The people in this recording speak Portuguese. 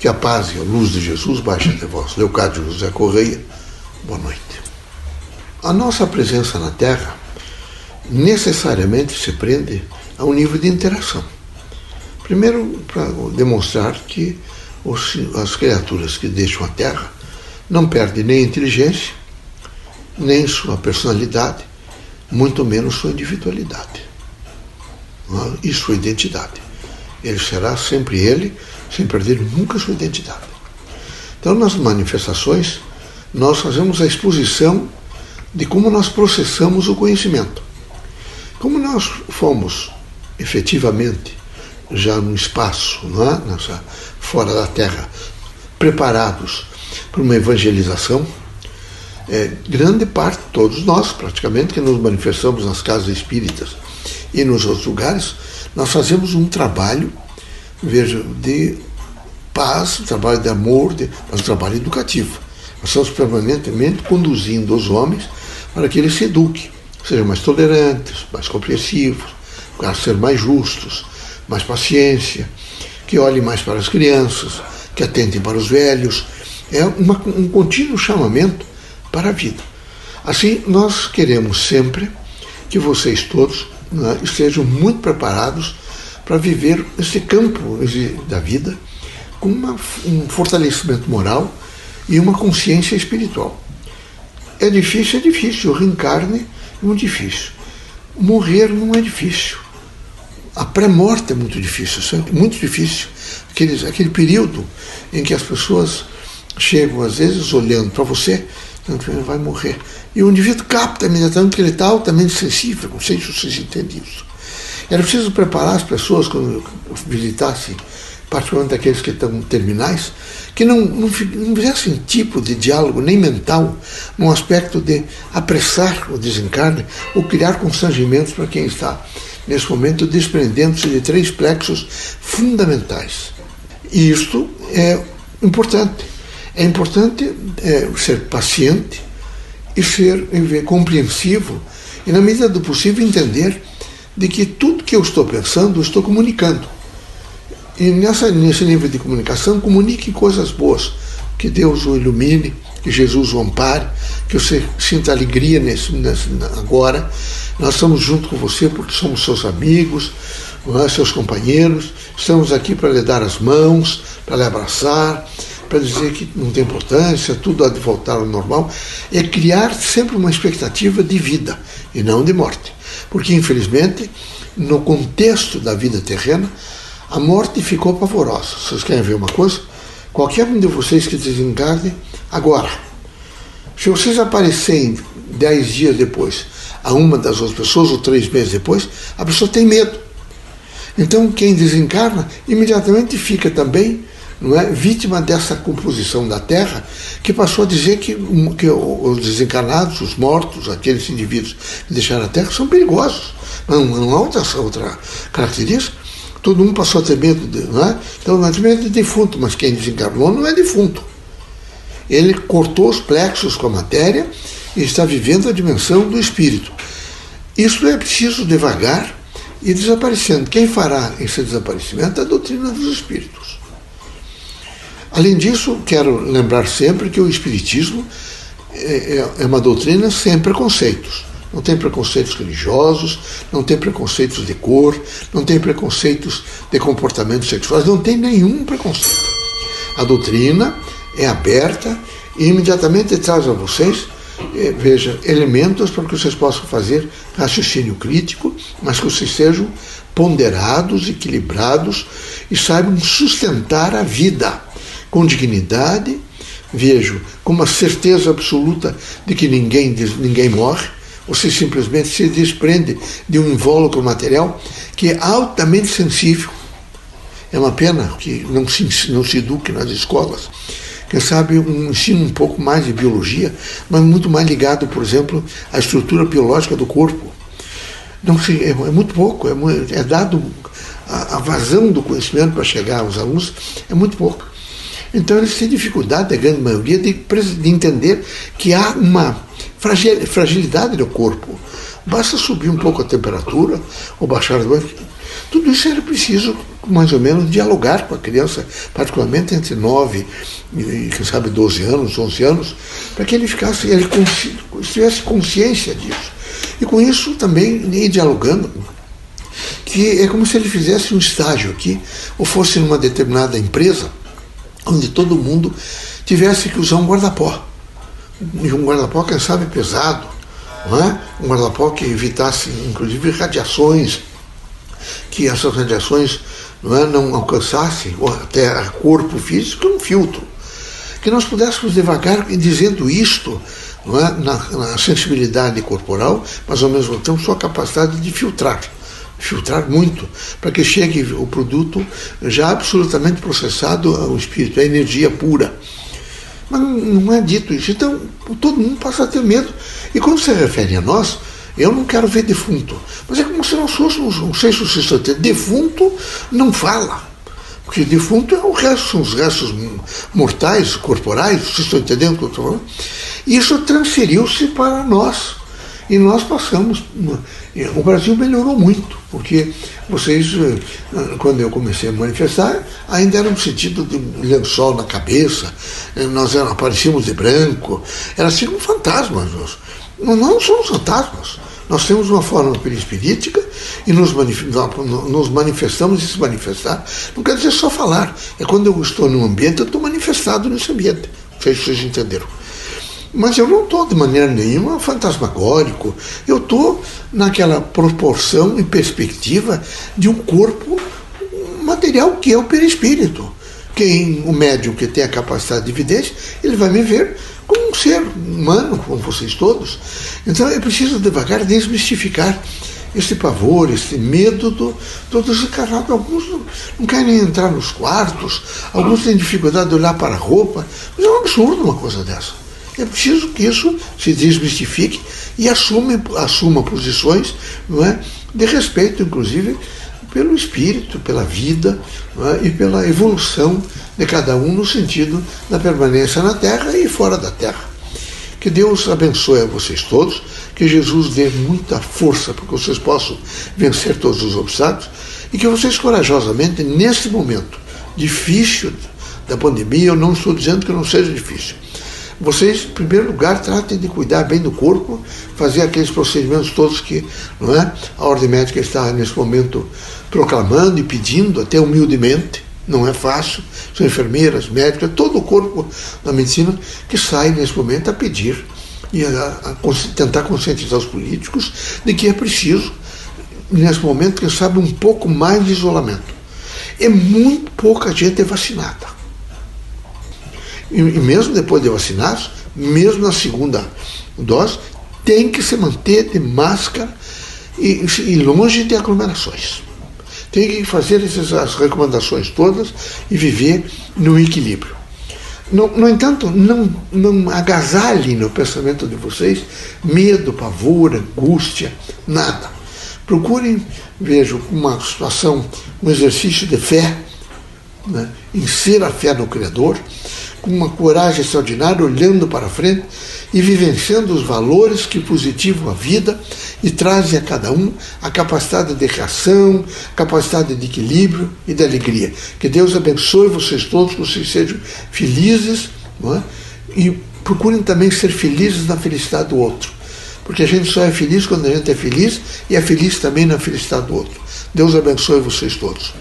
Que a paz e a luz de Jesus baixe até vós. Leocádio José Correia, boa noite. A nossa presença na Terra necessariamente se prende a um nível de interação. Primeiro, para demonstrar que os, as criaturas que deixam a Terra não perdem nem inteligência, nem sua personalidade, muito menos sua individualidade é? e sua identidade. Ele será sempre ele, sem perder nunca sua identidade. Então, nas manifestações, nós fazemos a exposição de como nós processamos o conhecimento. Como nós fomos efetivamente já no espaço, não é? Nessa, fora da Terra, preparados para uma evangelização, é, grande parte, todos nós praticamente, que nos manifestamos nas casas espíritas e nos outros lugares, nós fazemos um trabalho, veja, de paz, um trabalho de amor, de, um trabalho educativo. Nós estamos permanentemente conduzindo os homens para que eles se eduquem, sejam mais tolerantes, mais compreensivos, para ser mais justos, mais paciência, que olhem mais para as crianças, que atentem para os velhos. É uma, um contínuo chamamento para a vida. Assim, nós queremos sempre que vocês todos né, estejam muito preparados para viver esse campo da vida com uma, um fortalecimento moral e uma consciência espiritual. É difícil, é difícil. Reencarne é muito difícil. Morrer não é difícil. A pré-morte é muito difícil, é muito difícil. Aquele, aquele período em que as pessoas chegam, às vezes, olhando para você, ele vai morrer. E o indivíduo capta imediatamente que ele está altamente sensível, não sei se vocês entendem isso. Era preciso preparar as pessoas quando visitasse, particularmente aqueles que estão terminais, que não, não, não fizessem tipo de diálogo, nem mental, num aspecto de apressar o desencarne ou criar constrangimentos para quem está, nesse momento, desprendendo-se de três plexos fundamentais. E isto é importante. É importante é, ser paciente e ser compreensivo e, na medida do possível, entender de que tudo que eu estou pensando, eu estou comunicando. E nessa, nesse nível de comunicação, comunique coisas boas. Que Deus o ilumine, que Jesus o ampare, que você sinta alegria nesse, nesse, agora. Nós estamos junto com você porque somos seus amigos, é, seus companheiros. Estamos aqui para lhe dar as mãos, para lhe abraçar, para dizer que não tem importância, tudo há de voltar ao normal. É criar sempre uma expectativa de vida e não de morte. Porque, infelizmente, no contexto da vida terrena, a morte ficou pavorosa. Vocês querem ver uma coisa? Qualquer um de vocês que desencarne agora, se vocês aparecerem dez dias depois a uma das outras pessoas, ou três meses depois, a pessoa tem medo. Então, quem desencarna imediatamente fica também não é, vítima dessa composição da Terra, que passou a dizer que, que os desencarnados, os mortos, aqueles indivíduos que deixaram a Terra, são perigosos. Não, não há outra, outra característica todo mundo passou a ter medo, de, não é? Então, não é defunto, mas quem desencarnou não é defunto. Ele cortou os plexos com a matéria e está vivendo a dimensão do espírito. Isso é preciso devagar e desaparecendo. Quem fará esse desaparecimento é a doutrina dos espíritos. Além disso, quero lembrar sempre que o espiritismo é, é, é uma doutrina sem preconceitos não tem preconceitos religiosos, não tem preconceitos de cor, não tem preconceitos de comportamentos sexuais, não tem nenhum preconceito. A doutrina é aberta e imediatamente traz a vocês, eh, veja, elementos para que vocês possam fazer raciocínio crítico, mas que vocês sejam ponderados, equilibrados e saibam sustentar a vida com dignidade, vejo, com uma certeza absoluta de que ninguém, ninguém morre, você simplesmente se desprende de um invólucro material que é altamente sensível. É uma pena que não se, não se eduque nas escolas. Quem sabe um ensino um pouco mais de biologia, mas muito mais ligado, por exemplo, à estrutura biológica do corpo. Não se, é, é muito pouco, é, é dado a, a vazão do conhecimento para chegar aos alunos, é muito pouco. Então eles têm dificuldade, a grande maioria, de, de entender que há uma fragilidade do corpo. Basta subir um pouco a temperatura ou baixar a Tudo isso era preciso mais ou menos dialogar com a criança, particularmente entre 9 e, quem sabe, 12 anos, 11 anos, para que ele ficasse, ele tivesse consciência disso. E com isso também ir dialogando, que é como se ele fizesse um estágio aqui, ou fosse numa determinada empresa, onde todo mundo tivesse que usar um guarda-pó. E um guarda-pó, quem sabe, pesado, não é? um guarda-pó que evitasse, inclusive, radiações, que essas radiações não, é, não alcançassem até o corpo físico, um filtro. Que nós pudéssemos devagar dizendo isto não é, na, na sensibilidade corporal, mas ao mesmo tempo sua capacidade de filtrar filtrar muito, para que chegue o produto já absolutamente processado ao espírito, a energia pura. Mas não é dito isso. Então, todo mundo passa a ter medo. E quando se refere a nós, eu não quero ver defunto. Mas é como se nós fôssemos, não sei se vocês estão entendendo, defunto não fala. Porque defunto é o resto, são os restos mortais, corporais, vocês estão entendendo o que eu estou falando? Isso transferiu-se para nós. E nós passamos. O Brasil melhorou muito, porque vocês, eh, quando eu comecei a manifestar, ainda era um sentido de lençol na cabeça, eh, nós aparecíamos de branco, era assim um fantasma. Nós, nós não somos fantasmas. Nós temos uma forma perispirítica e nos manifestamos e se manifestar não quer dizer só falar. É quando eu estou num ambiente, eu estou manifestado nesse ambiente. Não sei se vocês entenderam. Mas eu não estou de maneira nenhuma fantasmagórico. Eu estou naquela proporção e perspectiva de um corpo material que é o perispírito. Quem, o médium que tem a capacidade de evidência, ele vai me ver como um ser humano, como vocês todos. Então é preciso devagar desmistificar esse pavor, esse medo do, todos encarnados. Alguns não, não, querem entrar nos quartos, alguns têm dificuldade de olhar para a roupa. Mas é um absurdo uma coisa dessa. É preciso que isso se desmistifique e assuma, assuma posições não é, de respeito, inclusive, pelo espírito, pela vida é, e pela evolução de cada um no sentido da permanência na terra e fora da terra. Que Deus abençoe a vocês todos, que Jesus dê muita força para que vocês possam vencer todos os obstáculos e que vocês corajosamente, nesse momento difícil da pandemia, eu não estou dizendo que não seja difícil, vocês, em primeiro lugar, tratem de cuidar bem do corpo, fazer aqueles procedimentos todos que não é, a ordem médica está nesse momento proclamando e pedindo, até humildemente, não é fácil, são enfermeiras, médicos, todo o corpo da medicina que sai nesse momento a pedir e a, a, a tentar conscientizar os políticos de que é preciso, nesse momento, quem sabe, um pouco mais de isolamento. É muito pouca gente vacinada. E, e mesmo depois de vacinados, mesmo na segunda dose, tem que se manter de máscara e, e longe de aglomerações. Tem que fazer essas as recomendações todas e viver no equilíbrio. No, no entanto, não, não agasalhe no pensamento de vocês medo, pavor, angústia, nada. Procurem, vejo, uma situação, um exercício de fé, né, ser a fé no Criador, com uma coragem extraordinária, olhando para frente e vivenciando os valores que positivam a vida e trazem a cada um a capacidade de reação, capacidade de equilíbrio e de alegria. Que Deus abençoe vocês todos, que vocês sejam felizes é? e procurem também ser felizes na felicidade do outro. Porque a gente só é feliz quando a gente é feliz e é feliz também na felicidade do outro. Deus abençoe vocês todos.